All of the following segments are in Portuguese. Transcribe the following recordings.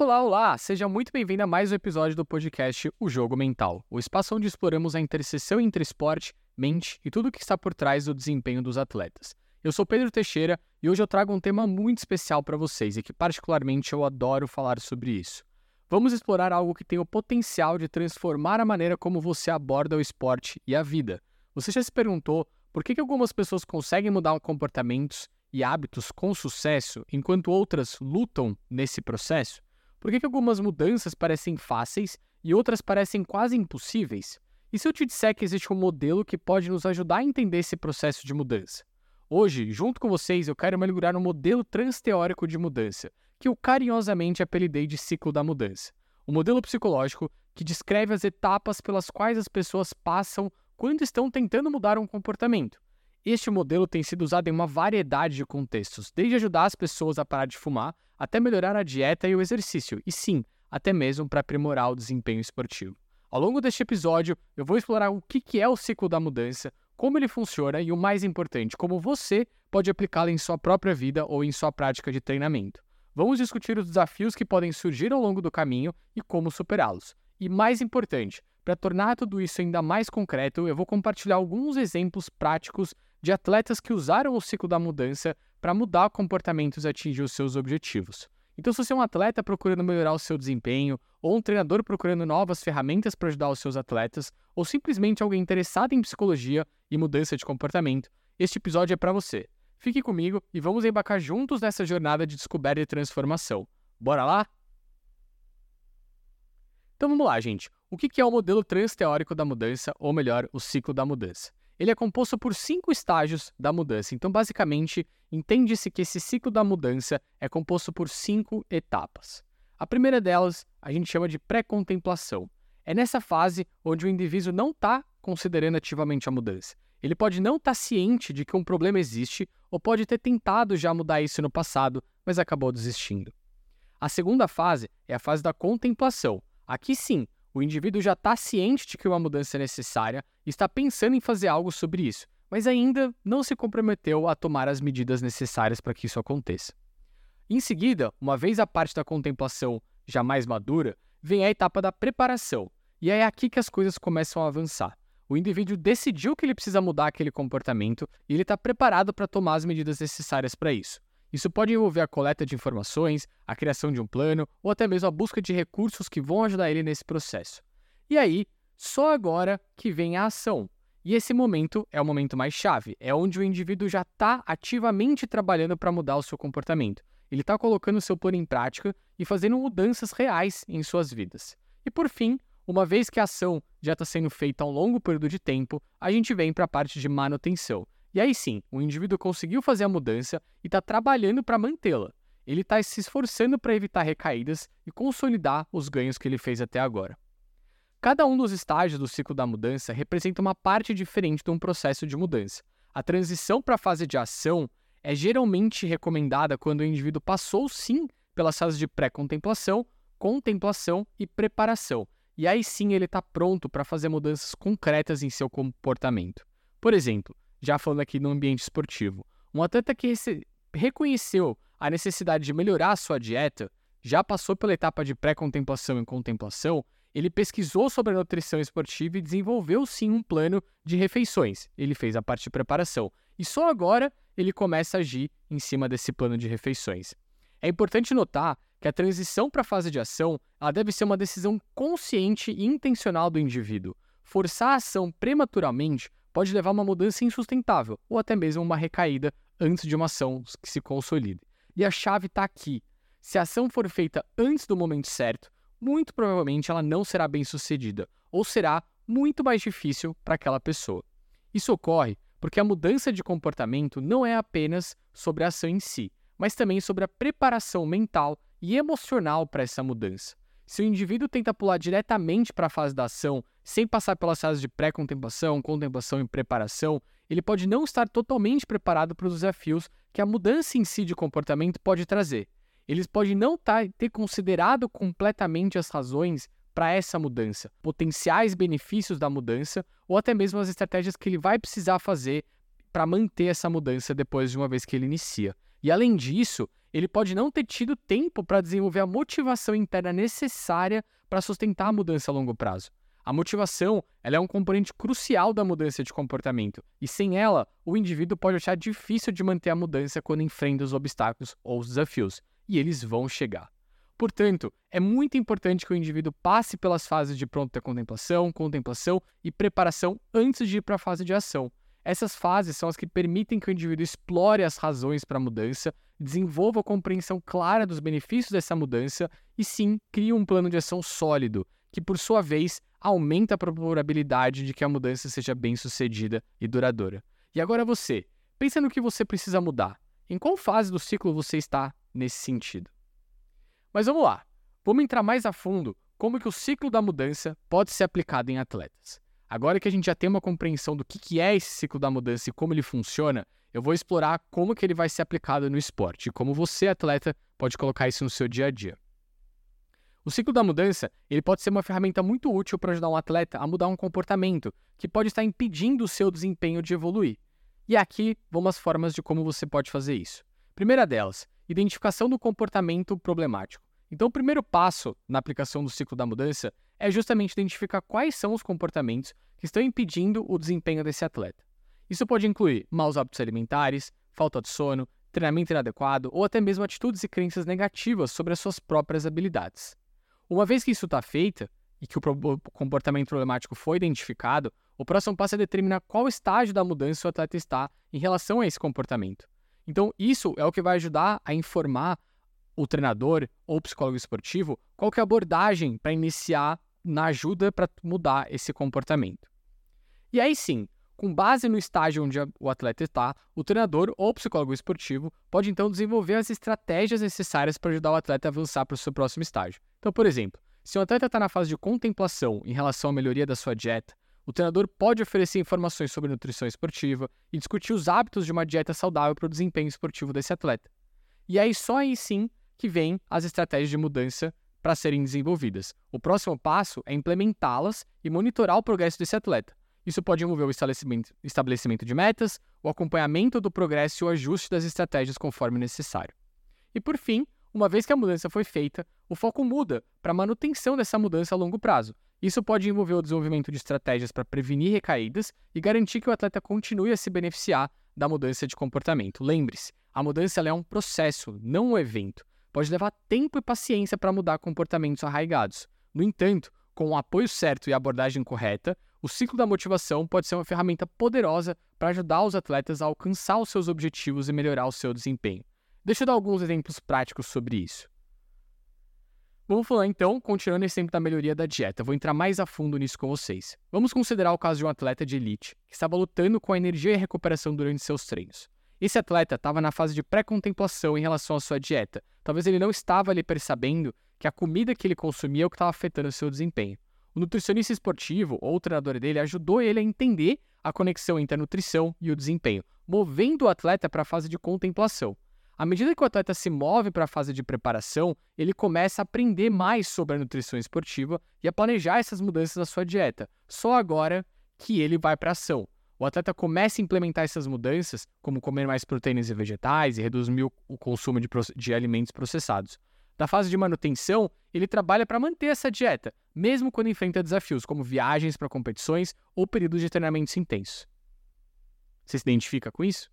Olá, olá! Seja muito bem-vindo a mais um episódio do podcast O Jogo Mental, o espaço onde exploramos a interseção entre esporte, mente e tudo o que está por trás do desempenho dos atletas. Eu sou Pedro Teixeira e hoje eu trago um tema muito especial para vocês e que, particularmente, eu adoro falar sobre isso. Vamos explorar algo que tem o potencial de transformar a maneira como você aborda o esporte e a vida. Você já se perguntou por que, algumas pessoas conseguem mudar comportamentos e hábitos com sucesso enquanto outras lutam nesse processo? Por que, que algumas mudanças parecem fáceis e outras parecem quase impossíveis? E se eu te disser que existe um modelo que pode nos ajudar a entender esse processo de mudança? Hoje, junto com vocês, eu quero mergulhar no modelo transteórico de mudança, que eu carinhosamente apelidei de ciclo da mudança. Um modelo psicológico que descreve as etapas pelas quais as pessoas passam quando estão tentando mudar um comportamento. Este modelo tem sido usado em uma variedade de contextos, desde ajudar as pessoas a parar de fumar até melhorar a dieta e o exercício, e sim, até mesmo para aprimorar o desempenho esportivo. Ao longo deste episódio, eu vou explorar o que é o ciclo da mudança, como ele funciona e o mais importante, como você pode aplicá-lo em sua própria vida ou em sua prática de treinamento. Vamos discutir os desafios que podem surgir ao longo do caminho e como superá-los. E mais importante, para tornar tudo isso ainda mais concreto, eu vou compartilhar alguns exemplos práticos de atletas que usaram o ciclo da mudança para mudar comportamentos e atingir os seus objetivos. Então, se você é um atleta procurando melhorar o seu desempenho, ou um treinador procurando novas ferramentas para ajudar os seus atletas, ou simplesmente alguém interessado em psicologia e mudança de comportamento, este episódio é para você. Fique comigo e vamos embarcar juntos nessa jornada de descoberta e transformação. Bora lá? Então vamos lá, gente. O que é o modelo transteórico da mudança, ou melhor, o ciclo da mudança? Ele é composto por cinco estágios da mudança. Então, basicamente, entende-se que esse ciclo da mudança é composto por cinco etapas. A primeira delas a gente chama de pré-contemplação. É nessa fase onde o indivíduo não está considerando ativamente a mudança. Ele pode não estar tá ciente de que um problema existe ou pode ter tentado já mudar isso no passado, mas acabou desistindo. A segunda fase é a fase da contemplação. Aqui sim, o indivíduo já está ciente de que uma mudança é necessária e está pensando em fazer algo sobre isso, mas ainda não se comprometeu a tomar as medidas necessárias para que isso aconteça. Em seguida, uma vez a parte da contemplação já mais madura, vem a etapa da preparação, e é aqui que as coisas começam a avançar. O indivíduo decidiu que ele precisa mudar aquele comportamento e ele está preparado para tomar as medidas necessárias para isso. Isso pode envolver a coleta de informações, a criação de um plano ou até mesmo a busca de recursos que vão ajudar ele nesse processo. E aí, só agora que vem a ação. E esse momento é o momento mais chave, é onde o indivíduo já está ativamente trabalhando para mudar o seu comportamento. Ele está colocando o seu plano em prática e fazendo mudanças reais em suas vidas. E por fim, uma vez que a ação já está sendo feita ao longo período de tempo, a gente vem para a parte de manutenção. E aí sim, o indivíduo conseguiu fazer a mudança e está trabalhando para mantê-la. Ele está se esforçando para evitar recaídas e consolidar os ganhos que ele fez até agora. Cada um dos estágios do ciclo da mudança representa uma parte diferente de um processo de mudança. A transição para a fase de ação é geralmente recomendada quando o indivíduo passou sim pelas fases de pré-contemplação, contemplação e preparação. E aí sim ele está pronto para fazer mudanças concretas em seu comportamento. Por exemplo, já falando aqui no ambiente esportivo. Um atleta que reconheceu a necessidade de melhorar a sua dieta, já passou pela etapa de pré-contemplação e contemplação, ele pesquisou sobre a nutrição esportiva e desenvolveu sim um plano de refeições. Ele fez a parte de preparação. E só agora ele começa a agir em cima desse plano de refeições. É importante notar que a transição para a fase de ação ela deve ser uma decisão consciente e intencional do indivíduo. Forçar a ação prematuramente pode levar a uma mudança insustentável ou até mesmo uma recaída antes de uma ação que se consolide. E a chave está aqui. Se a ação for feita antes do momento certo, muito provavelmente ela não será bem sucedida ou será muito mais difícil para aquela pessoa. Isso ocorre porque a mudança de comportamento não é apenas sobre a ação em si, mas também sobre a preparação mental e emocional para essa mudança. Se o indivíduo tenta pular diretamente para a fase da ação, sem passar pelas fases de pré-contemplação, contemplação e preparação, ele pode não estar totalmente preparado para os desafios que a mudança em si de comportamento pode trazer. Eles podem não ter considerado completamente as razões para essa mudança, potenciais benefícios da mudança ou até mesmo as estratégias que ele vai precisar fazer para manter essa mudança depois de uma vez que ele inicia. E além disso, ele pode não ter tido tempo para desenvolver a motivação interna necessária para sustentar a mudança a longo prazo. A motivação ela é um componente crucial da mudança de comportamento, e sem ela, o indivíduo pode achar difícil de manter a mudança quando enfrenta os obstáculos ou os desafios, e eles vão chegar. Portanto, é muito importante que o indivíduo passe pelas fases de pronta contemplação, contemplação e preparação antes de ir para a fase de ação. Essas fases são as que permitem que o indivíduo explore as razões para a mudança, desenvolva a compreensão clara dos benefícios dessa mudança e, sim, crie um plano de ação sólido, que, por sua vez, aumenta a probabilidade de que a mudança seja bem sucedida e duradoura. E agora você, pensa no que você precisa mudar. Em qual fase do ciclo você está nesse sentido? Mas vamos lá, vamos entrar mais a fundo como que o ciclo da mudança pode ser aplicado em atletas. Agora que a gente já tem uma compreensão do que é esse ciclo da mudança e como ele funciona, eu vou explorar como que ele vai ser aplicado no esporte e como você, atleta, pode colocar isso no seu dia a dia. O ciclo da mudança ele pode ser uma ferramenta muito útil para ajudar um atleta a mudar um comportamento que pode estar impedindo o seu desempenho de evoluir. E aqui vão as formas de como você pode fazer isso. Primeira delas, identificação do comportamento problemático. Então, o primeiro passo na aplicação do ciclo da mudança é justamente identificar quais são os comportamentos que estão impedindo o desempenho desse atleta. Isso pode incluir maus hábitos alimentares, falta de sono, treinamento inadequado ou até mesmo atitudes e crenças negativas sobre as suas próprias habilidades. Uma vez que isso está feito e que o comportamento problemático foi identificado, o próximo passo é determinar qual estágio da mudança o atleta está em relação a esse comportamento. Então, isso é o que vai ajudar a informar o treinador ou psicólogo esportivo qual é a abordagem para iniciar na ajuda para mudar esse comportamento. E aí sim, com base no estágio onde o atleta está, o treinador ou psicólogo esportivo pode então desenvolver as estratégias necessárias para ajudar o atleta a avançar para o seu próximo estágio. Então, por exemplo, se o atleta está na fase de contemplação em relação à melhoria da sua dieta, o treinador pode oferecer informações sobre nutrição esportiva e discutir os hábitos de uma dieta saudável para o desempenho esportivo desse atleta. E aí só aí sim que vêm as estratégias de mudança para serem desenvolvidas. O próximo passo é implementá-las e monitorar o progresso desse atleta. Isso pode envolver o estabelecimento, de metas, o acompanhamento do progresso e o ajuste das estratégias conforme necessário. E por fim, uma vez que a mudança foi feita, o foco muda para a manutenção dessa mudança a longo prazo. Isso pode envolver o desenvolvimento de estratégias para prevenir recaídas e garantir que o atleta continue a se beneficiar da mudança de comportamento. Lembre-se, a mudança é um processo, não um evento pode levar tempo e paciência para mudar comportamentos arraigados. No entanto, com o apoio certo e a abordagem correta, o ciclo da motivação pode ser uma ferramenta poderosa para ajudar os atletas a alcançar os seus objetivos e melhorar o seu desempenho. Deixa eu dar alguns exemplos práticos sobre isso. Vamos falar então, continuando esse exemplo da melhoria da dieta. Vou entrar mais a fundo nisso com vocês. Vamos considerar o caso de um atleta de elite que estava lutando com a energia e recuperação durante seus treinos. Esse atleta estava na fase de pré-contemplação em relação à sua dieta. Talvez ele não estava ali percebendo que a comida que ele consumia é o que estava afetando o seu desempenho. O nutricionista esportivo ou o treinador dele ajudou ele a entender a conexão entre a nutrição e o desempenho, movendo o atleta para a fase de contemplação. À medida que o atleta se move para a fase de preparação, ele começa a aprender mais sobre a nutrição esportiva e a planejar essas mudanças na sua dieta. Só agora que ele vai para a ação o atleta começa a implementar essas mudanças, como comer mais proteínas e vegetais e reduzir o consumo de, de alimentos processados. Na fase de manutenção, ele trabalha para manter essa dieta, mesmo quando enfrenta desafios como viagens para competições ou períodos de treinamentos intensos. Você se identifica com isso?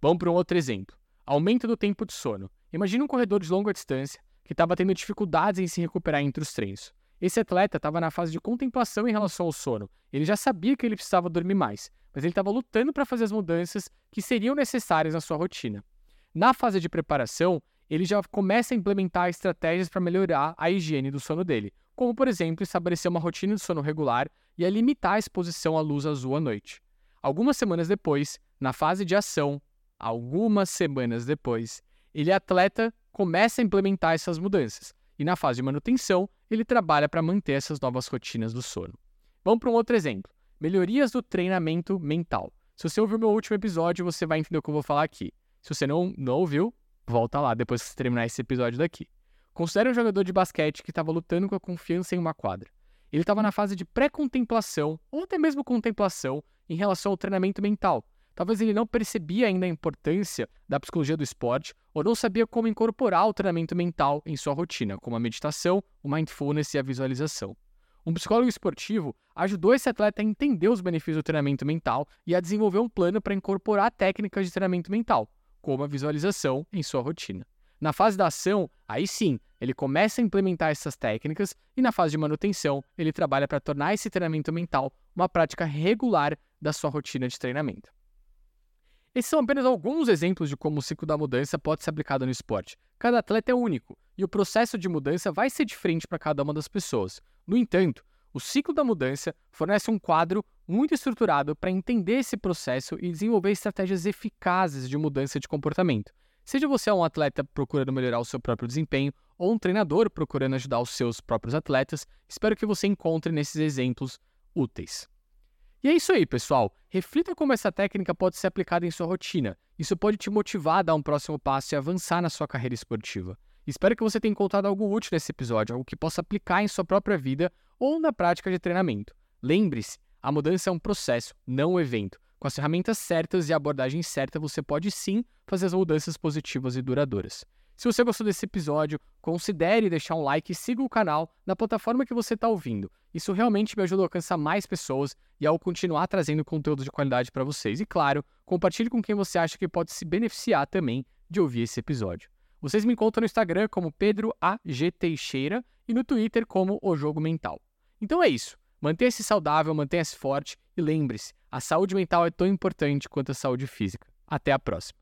Vamos para um outro exemplo. Aumento do tempo de sono. Imagine um corredor de longa distância que estava tendo dificuldades em se recuperar entre os treinos. Esse atleta estava na fase de contemplação em relação ao sono. Ele já sabia que ele precisava dormir mais, mas ele estava lutando para fazer as mudanças que seriam necessárias na sua rotina. Na fase de preparação, ele já começa a implementar estratégias para melhorar a higiene do sono dele, como, por exemplo, estabelecer uma rotina de sono regular e a limitar a exposição à luz azul à noite. Algumas semanas depois, na fase de ação, algumas semanas depois, ele atleta começa a implementar essas mudanças, e na fase de manutenção, ele trabalha para manter essas novas rotinas do sono. Vamos para um outro exemplo. Melhorias do treinamento mental. Se você ouviu meu último episódio, você vai entender o que eu vou falar aqui. Se você não, não ouviu, volta lá depois que você terminar esse episódio daqui. Considere um jogador de basquete que estava lutando com a confiança em uma quadra. Ele estava na fase de pré-contemplação, ou até mesmo contemplação, em relação ao treinamento mental. Talvez ele não percebia ainda a importância da psicologia do esporte ou não sabia como incorporar o treinamento mental em sua rotina, como a meditação, o mindfulness e a visualização. Um psicólogo esportivo ajudou esse atleta a entender os benefícios do treinamento mental e a desenvolver um plano para incorporar técnicas de treinamento mental, como a visualização, em sua rotina. Na fase da ação, aí sim, ele começa a implementar essas técnicas e na fase de manutenção, ele trabalha para tornar esse treinamento mental uma prática regular da sua rotina de treinamento. Esses são apenas alguns exemplos de como o ciclo da mudança pode ser aplicado no esporte. Cada atleta é único e o processo de mudança vai ser diferente para cada uma das pessoas. No entanto, o ciclo da mudança fornece um quadro muito estruturado para entender esse processo e desenvolver estratégias eficazes de mudança de comportamento. Seja você um atleta procurando melhorar o seu próprio desempenho ou um treinador procurando ajudar os seus próprios atletas, espero que você encontre nesses exemplos úteis. E é isso aí, pessoal. Reflita como essa técnica pode ser aplicada em sua rotina. Isso pode te motivar a dar um próximo passo e avançar na sua carreira esportiva. Espero que você tenha encontrado algo útil nesse episódio, algo que possa aplicar em sua própria vida ou na prática de treinamento. Lembre-se, a mudança é um processo, não um evento. Com as ferramentas certas e a abordagem certa, você pode sim fazer as mudanças positivas e duradouras. Se você gostou desse episódio, considere deixar um like e siga o canal na plataforma que você está ouvindo. Isso realmente me ajuda a alcançar mais pessoas e ao continuar trazendo conteúdo de qualidade para vocês. E claro, compartilhe com quem você acha que pode se beneficiar também de ouvir esse episódio. Vocês me encontram no Instagram como Pedro A. G. Teixeira e no Twitter como O Jogo Mental. Então é isso. Mantenha-se saudável, mantenha-se forte e lembre-se, a saúde mental é tão importante quanto a saúde física. Até a próxima.